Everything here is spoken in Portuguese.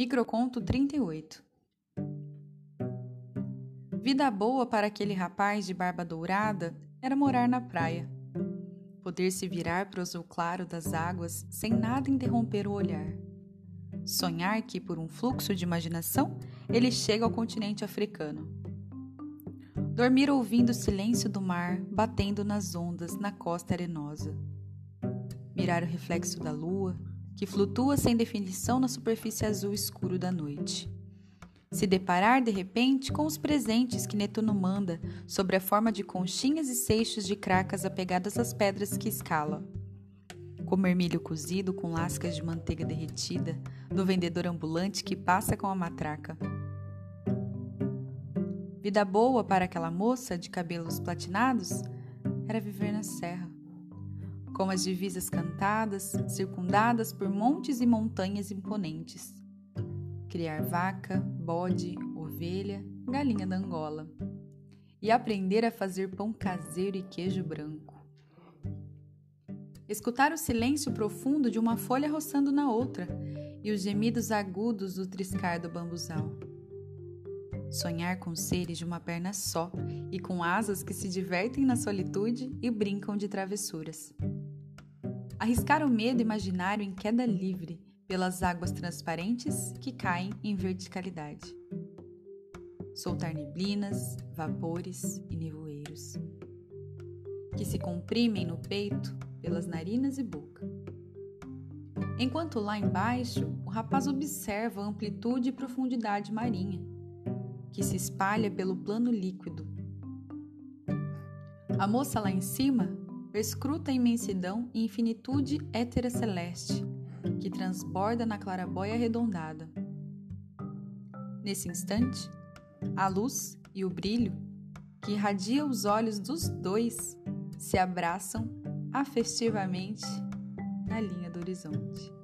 Microconto 38 Vida boa para aquele rapaz de barba dourada era morar na praia. Poder se virar para o azul claro das águas sem nada interromper o olhar. Sonhar que, por um fluxo de imaginação, ele chega ao continente africano. Dormir ouvindo o silêncio do mar batendo nas ondas na costa arenosa. Mirar o reflexo da lua, que flutua sem definição na superfície azul escuro da noite. Se deparar de repente com os presentes que Netuno manda sobre a forma de conchinhas e seixos de cracas apegadas às pedras que escala. Comer milho cozido com lascas de manteiga derretida do vendedor ambulante que passa com a matraca. Vida boa para aquela moça de cabelos platinados era viver na serra com as divisas cantadas, circundadas por montes e montanhas imponentes. Criar vaca, bode, ovelha, galinha da Angola. E aprender a fazer pão caseiro e queijo branco. Escutar o silêncio profundo de uma folha roçando na outra e os gemidos agudos do triscar do bambuzal. Sonhar com seres de uma perna só e com asas que se divertem na solitude e brincam de travessuras arriscar o medo imaginário em queda livre pelas águas transparentes que caem em verticalidade. Soltar neblinas, vapores e nevoeiros que se comprimem no peito pelas narinas e boca. Enquanto lá embaixo, o rapaz observa a amplitude e profundidade marinha, que se espalha pelo plano líquido. A moça lá em cima perscruta a imensidão e infinitude étera celeste, que transborda na clarabóia arredondada. Nesse instante, a luz e o brilho, que irradia os olhos dos dois, se abraçam afetivamente na linha do horizonte.